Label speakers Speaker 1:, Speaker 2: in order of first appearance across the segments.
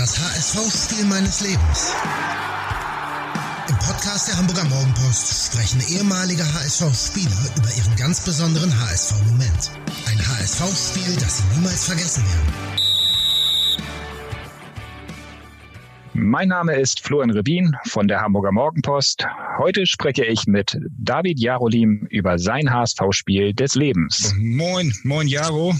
Speaker 1: Das HSV-Spiel meines Lebens. Im Podcast der Hamburger Morgenpost sprechen ehemalige HSV-Spieler über ihren ganz besonderen HSV-Moment. Ein HSV-Spiel, das sie niemals vergessen werden.
Speaker 2: Mein Name ist Florian Rebin von der Hamburger Morgenpost. Heute spreche ich mit David Jarolim über sein HSV-Spiel des Lebens.
Speaker 3: Moin, moin Jaro.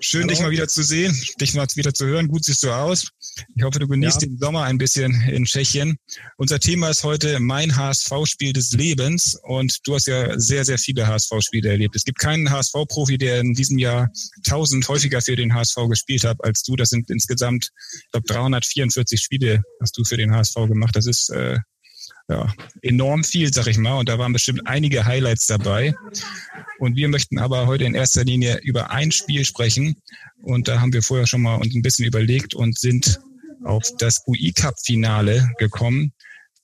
Speaker 3: Schön, Hallo. dich mal wieder zu sehen, dich mal wieder zu hören. Gut siehst du aus. Ich hoffe, du genießt ja. den Sommer ein bisschen in Tschechien. Unser Thema ist heute mein HSV-Spiel des Lebens. Und du hast ja sehr, sehr viele HSV-Spiele erlebt. Es gibt keinen HSV-Profi, der in diesem Jahr tausend häufiger für den HSV gespielt hat als du. Das sind insgesamt, ich glaube, 344 Spiele hast du für den HSV gemacht. Das ist äh, ja, enorm viel, sag ich mal. Und da waren bestimmt einige Highlights dabei. Und wir möchten aber heute in erster Linie über ein Spiel sprechen. Und da haben wir vorher schon mal uns ein bisschen überlegt und sind auf das UI Cup Finale gekommen.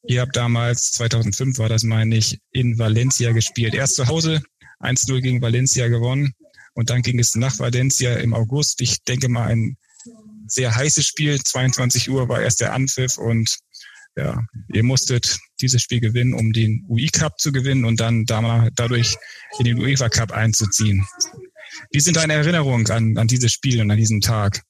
Speaker 3: Ihr habt damals, 2005 war das, meine ich, in Valencia gespielt. Erst zu Hause 1-0 gegen Valencia gewonnen. Und dann ging es nach Valencia im August. Ich denke mal ein sehr heißes Spiel. 22 Uhr war erst der Anpfiff und ja, ihr musstet dieses Spiel gewinnen, um den UI Cup zu gewinnen und dann dadurch in den UEFA Cup einzuziehen. Wie sind deine Erinnerungen an, an dieses Spiel und an diesen Tag?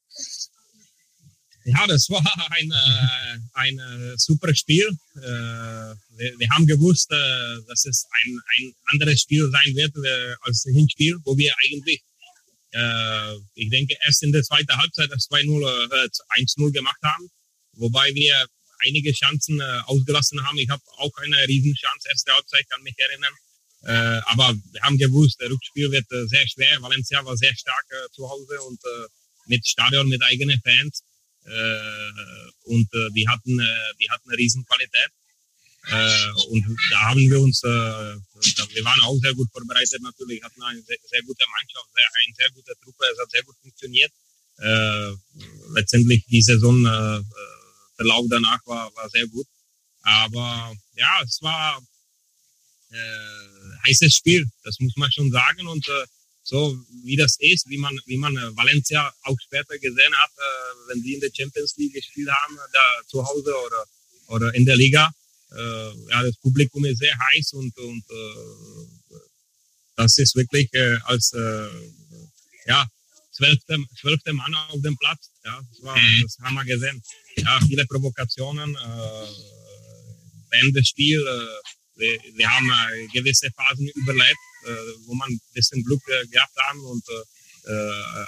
Speaker 4: Ja, das war ein, äh, ein äh, super Spiel. Äh, wir, wir, haben gewusst, äh, dass es ein, ein anderes Spiel sein wird äh, als das Hinspiel, wo wir eigentlich, ich denke, erst in der zweiten Halbzeit das 2-0, 1-0 gemacht haben. Wobei wir einige Chancen äh, ausgelassen haben. Ich habe auch eine Riesenchance erste Halbzeit, kann mich erinnern. Äh, aber wir haben gewusst, der Rückspiel wird äh, sehr schwer. Valencia war sehr stark äh, zu Hause und äh, mit Stadion, mit eigenen Fans. Äh, und äh, die hatten, äh, die hatten eine Riesenqualität. Äh, und da haben wir uns, äh, wir waren auch sehr gut vorbereitet natürlich, hatten eine sehr, sehr gute Mannschaft, sehr, eine sehr gute Truppe, es hat sehr gut funktioniert. Äh, letztendlich die Saison äh, Verlauf danach war, war sehr gut. Aber ja, es war äh, heißes Spiel, das muss man schon sagen. Und äh, so wie das ist, wie man, wie man äh, Valencia auch später gesehen hat, äh, wenn sie in der Champions League gespielt haben, da zu Hause oder, oder in der Liga. Äh, ja, das Publikum ist sehr heiß und, und äh, das ist wirklich äh, als äh, ja, zwölfte, zwölfte Mann auf dem Platz. Ja, das, war, mhm. das haben wir gesehen. Ja, viele Provokationen äh, während des Spiels. Äh, wir, wir, haben äh, gewisse Phasen überlebt, wo man ein bisschen Glück gehabt haben und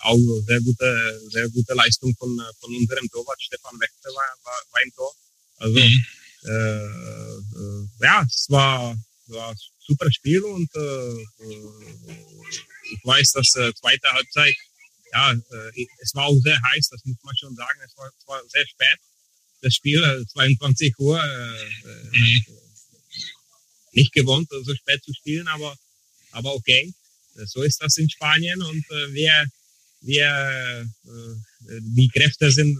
Speaker 4: auch sehr gute, sehr gute Leistung von, von unserem Torwart Stefan Wächter war, war, war im Tor. Also mhm. äh, ja, es war, war ein super Spiel und äh, ich weiß, dass äh, zweite Halbzeit ja, äh, es war auch sehr heiß, das muss man schon sagen. Es war, es war sehr spät, das Spiel, 22 äh, Uhr. Äh, mhm. Nicht gewohnt, so spät zu spielen, aber, aber okay. So ist das in Spanien und äh, wir, wir äh, die Kräfte sind,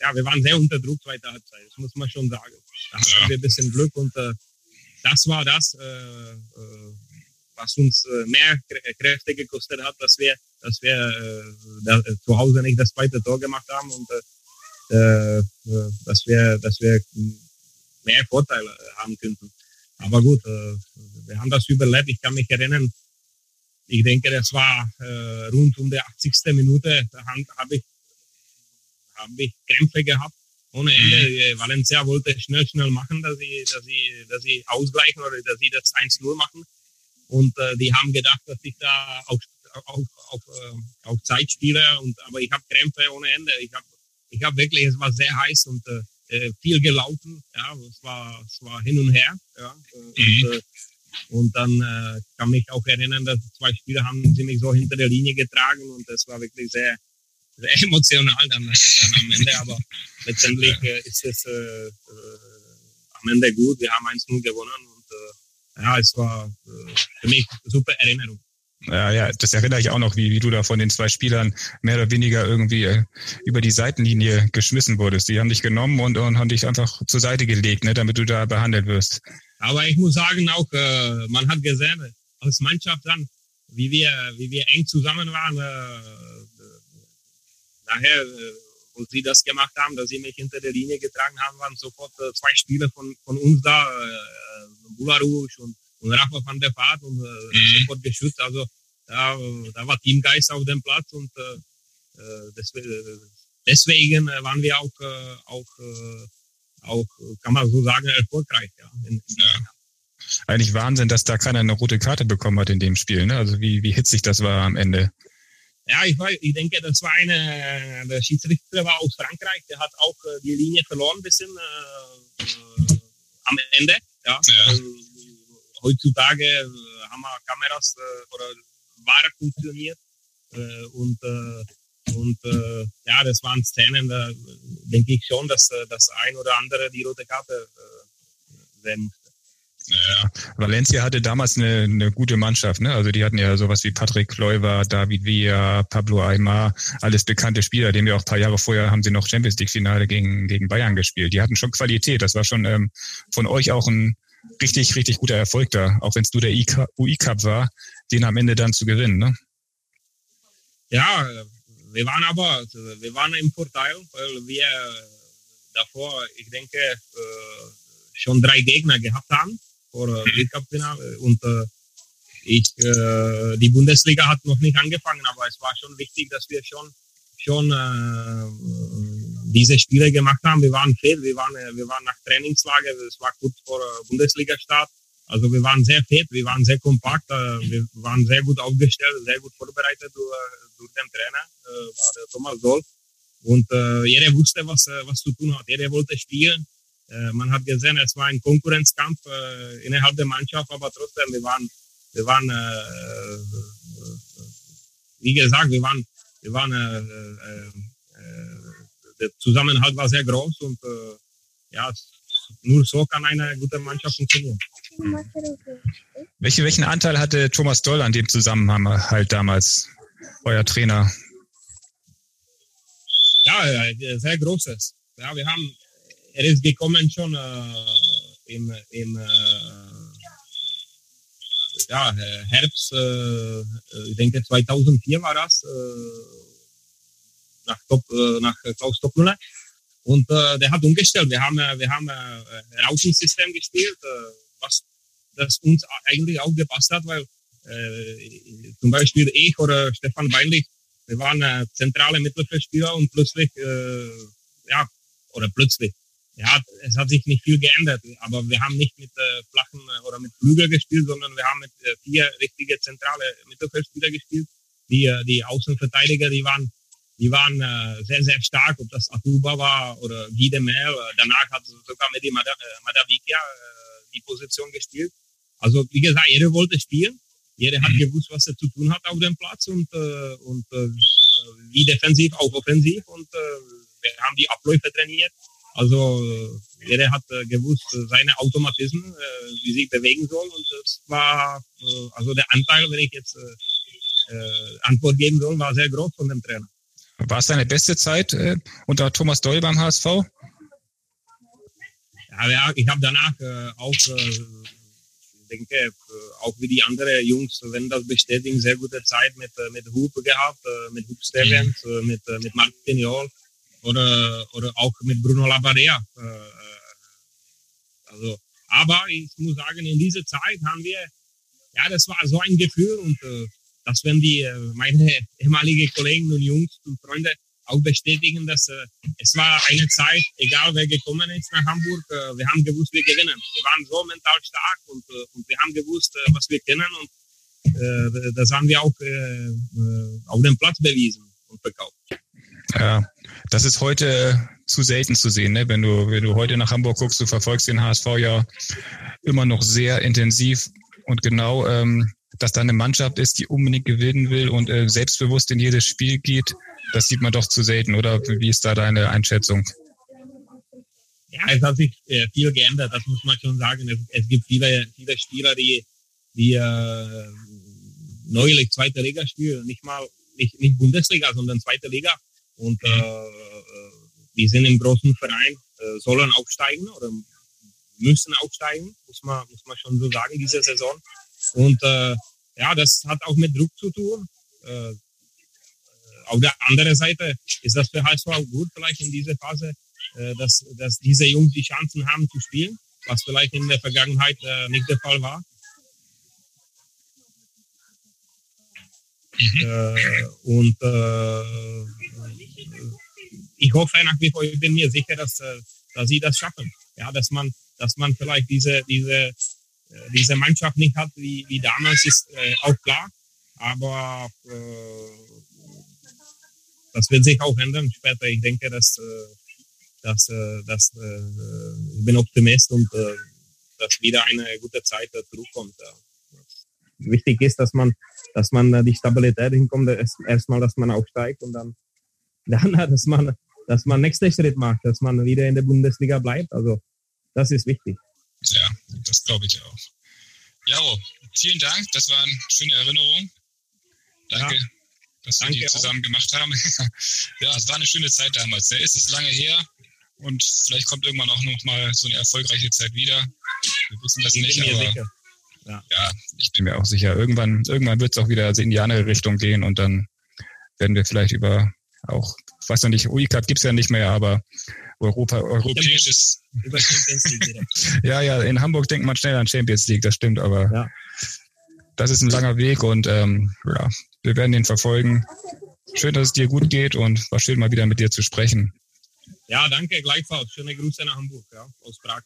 Speaker 4: ja, wir waren sehr unter Druck zweite Halbzeit, das muss man schon sagen. Da hatten ja. wir ein bisschen Glück und äh, das war das, äh, äh, was uns äh, mehr Kräfte gekostet hat, dass wir, dass wir äh, da, zu Hause nicht das zweite Tor gemacht haben und dass wir, dass wir mehr Vorteile haben könnten. Aber gut, äh, wir haben das überlebt. Ich kann mich erinnern, ich denke, das war rund um die 80. Minute, da habe ich, hab ich Krämpfe gehabt ohne Ende. Mhm. Valencia wollte schnell, schnell machen, dass sie, dass sie, dass sie ausgleichen oder dass sie das 1-0 machen. Und äh, die haben gedacht, dass ich da auf, auf, auf, äh, auf Zeit spiele. Und, aber ich habe Krämpfe ohne Ende. Ich habe ich hab wirklich, es war sehr heiß und äh, äh viel gelaufen. Ja, es war, es war hin und her. Ja, und, mhm. äh, und dann äh, kann mich auch erinnern, dass zwei Spieler haben sie mich so hinter der Linie getragen und das war wirklich sehr, sehr emotional dann, äh, dann am Ende. Aber letztendlich äh, ist es äh, äh, am Ende gut. Wir haben 1-0 gewonnen und äh, ja, es war äh, für mich eine super Erinnerung.
Speaker 3: Ja, ja, das erinnere ich auch noch, wie, wie du da von den zwei Spielern mehr oder weniger irgendwie äh, über die Seitenlinie geschmissen wurdest. Die haben dich genommen und, und haben dich einfach zur Seite gelegt, ne, damit du da behandelt wirst.
Speaker 4: Aber ich muss sagen auch, äh, man hat gesehen, als Mannschaft dann, wie wir, wie wir eng zusammen waren, äh, wo sie das gemacht haben, dass sie mich hinter der Linie getragen haben, waren sofort zwei Spieler von, von uns da, äh, Bularouche und, und Rafa van der Vaart und äh, mhm. sofort geschützt. Also da, da war Teamgeist auf dem Platz und äh, äh deswegen, deswegen waren wir auch, äh, auch, äh, auch, kann man so sagen, erfolgreich. Ja, in, in ja.
Speaker 3: Eigentlich Wahnsinn, dass da keiner eine rote Karte bekommen hat in dem Spiel. Ne? Also wie, wie hitzig das war am Ende.
Speaker 4: Ja, ich, weiß, ich denke, das war eine, der Schiedsrichter war aus Frankreich, der hat auch äh, die Linie verloren ein bisschen äh, äh, am Ende. Ja. ja. Also, heutzutage äh, haben wir Kameras äh, oder Ware funktioniert äh, und und ja, das waren Szenen, da denke ich schon, dass das ein oder andere die rote Karte äh, sehen
Speaker 3: ja, Valencia hatte damals eine, eine gute Mannschaft. Ne? Also die hatten ja sowas wie Patrick Kleuver, David Villa, Pablo Aymar, alles bekannte Spieler. Dem ja auch ein paar Jahre vorher haben sie noch Champions League Finale gegen, gegen Bayern gespielt. Die hatten schon Qualität. Das war schon ähm, von euch auch ein richtig, richtig guter Erfolg da. Auch wenn es nur der UI Cup war, den am Ende dann zu gewinnen. Ne?
Speaker 4: Ja, wir waren aber, wir waren im Vorteil, weil wir davor, ich denke, äh, schon drei Gegner gehabt haben äh, Weltcup-Finale. Und äh, ich, äh, die Bundesliga hat noch nicht angefangen, aber es war schon wichtig, dass wir schon schon äh, diese Spiele gemacht haben. Wir waren fit, wir waren, wir waren nach Trainingslager, es war kurz vor äh, Bundesliga-Start. Also wir waren sehr fit, wir waren sehr kompakt, äh, wir waren sehr gut aufgestellt, sehr gut vorbereitet durch, durch den Trainer, äh, war Thomas Doll. Und äh, jeder wusste, was, äh, was zu tun hat. Jeder wollte spielen. Äh, man hat gesehen, es war ein Konkurrenzkampf äh, innerhalb der Mannschaft, aber trotzdem, wir waren, wir waren, äh, wie gesagt, wir waren, wir waren, der Zusammenhalt war sehr groß und ja, nur so kann eine gute Mannschaft funktionieren.
Speaker 3: Welche, welchen Anteil hatte Thomas Doll an dem Zusammenhalt damals, euer Trainer?
Speaker 4: Ja, sehr großes. Ja, wir haben er ist gekommen schon äh, im, im äh, ja, Herbst, äh, ich denke 2004 war das, nach, Top, nach Klaus Topmüller. Und der hat umgestellt. Wir haben, wir haben ein Rauschensystem gespielt, was das uns eigentlich auch gepasst hat, weil äh, zum Beispiel ich oder Stefan Beinlich, wir waren äh, zentrale Mittelfeldspieler und plötzlich, äh, ja, oder plötzlich, ja, es hat sich nicht viel geändert, aber wir haben nicht mit äh, flachen äh, oder mit Flügel gespielt, sondern wir haben mit äh, vier richtige zentrale Mittelfeldspieler gespielt. Die, äh, die Außenverteidiger, die waren, die waren äh, sehr, sehr stark, ob das Atuba war oder Wiedemel. Äh, danach hat sogar mit dem Madavikia äh, die Position gespielt. Also, wie gesagt, jeder wollte spielen. Jeder hat mhm. gewusst, was er zu tun hat auf dem Platz und, äh, und äh, wie defensiv, auch offensiv. Und äh, wir haben die Abläufe trainiert also jeder hat äh, gewusst, äh, seine Automatismen, äh, wie sich bewegen soll. Und das war, äh, also der Anteil, wenn ich jetzt äh, äh, Antwort geben soll, war sehr groß von dem Trainer.
Speaker 3: War es deine beste Zeit unter Thomas Doll beim HSV?
Speaker 4: Ja, ich habe danach auch, ich denke, auch wie die anderen Jungs, wenn das bestätigen, sehr gute Zeit mit, mit Hupe gehabt, mit Hupe Stevens, mhm. mit, mit Martin Jol oder, oder auch mit Bruno Labadea. Äh, äh, also, aber ich muss sagen, in dieser Zeit haben wir, ja, das war so ein Gefühl und äh, das werden die, meine ehemaligen Kollegen und Jungs und Freunde auch bestätigen, dass es war eine Zeit, egal wer gekommen ist nach Hamburg, wir haben gewusst, wir gewinnen. Wir waren so mental stark und, und wir haben gewusst, was wir kennen und das haben wir auch auf dem Platz bewiesen und verkauft.
Speaker 3: Ja, das ist heute zu selten zu sehen. Ne? Wenn, du, wenn du heute nach Hamburg guckst, du verfolgst den HSV ja immer noch sehr intensiv und genau, ähm, dass da eine Mannschaft ist, die unbedingt gewinnen will und äh, selbstbewusst in jedes Spiel geht, das sieht man doch zu selten, oder? Wie ist da deine Einschätzung?
Speaker 4: Ja, es hat sich äh, viel geändert, das muss man schon sagen. Es, es gibt viele, viele Spieler, die, die äh, neulich zweite Liga spielen, nicht mal nicht, nicht Bundesliga, sondern zweite Liga und mhm. äh, die sind im großen Verein, äh, sollen aufsteigen oder müssen aufsteigen, muss man, muss man schon so sagen, diese Saison. Und äh, ja, das hat auch mit Druck zu tun. Äh, auf der anderen Seite ist das für HSV auch gut, vielleicht in dieser Phase, äh, dass, dass diese Jungs die Chancen haben zu spielen, was vielleicht in der Vergangenheit äh, nicht der Fall war. Äh, und äh, ich hoffe nach wie vor, ich bin mir sicher, dass, äh, dass sie das schaffen. Ja, dass man, dass man vielleicht diese, diese, äh, diese Mannschaft nicht hat wie, wie damals, ist äh, auch klar. Aber äh, das wird sich auch ändern später. Ich denke, dass, äh, dass, äh, dass äh, ich bin Optimist und äh, dass wieder eine gute Zeit zurückkommt. Wichtig ist, dass man, dass man die Stabilität hinkommt. Erstmal, dass man aufsteigt und dann, dann dass man dass man nächsten Schritt macht, dass man wieder in der Bundesliga bleibt. Also das ist wichtig.
Speaker 3: Ja, das glaube ich auch. Jaro, vielen Dank. Das waren schöne Erinnerungen. Danke, ja, dass wir die zusammen auch. gemacht haben. ja, es war eine schöne Zeit damals. Ne? Es ist lange her und vielleicht kommt irgendwann auch noch mal so eine erfolgreiche Zeit wieder. Wir wissen das ich nicht, aber ja. ja. ich bin mir auch sicher. Irgendwann, irgendwann wird es auch wieder in die andere Richtung gehen und dann werden wir vielleicht über auch weiß noch nicht, UI-Cup gibt es ja nicht mehr, aber Europa, europäisches. Über Champions League ja, ja, in Hamburg denkt man schnell an Champions League, das stimmt, aber ja. das ist ein langer Weg und ähm, ja, wir werden den verfolgen. Schön, dass es dir gut geht und war schön, mal wieder mit dir zu sprechen.
Speaker 4: Ja, danke, gleichfalls. Schöne Grüße nach Hamburg, ja, aus Prag.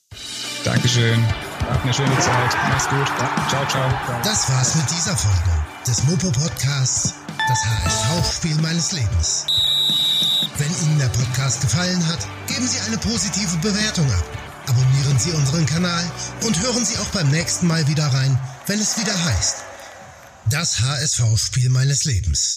Speaker 3: Dankeschön. Habt eine schöne Zeit. Mach's gut. Ciao, ciao.
Speaker 1: Das war's mit dieser Folge des Mopo Podcasts, das HSV-Spiel meines Lebens. Wenn Ihnen der Podcast gefallen hat, geben Sie eine positive Bewertung ab. Abonnieren Sie unseren Kanal und hören Sie auch beim nächsten Mal wieder rein, wenn es wieder heißt. Das HSV-Spiel meines Lebens.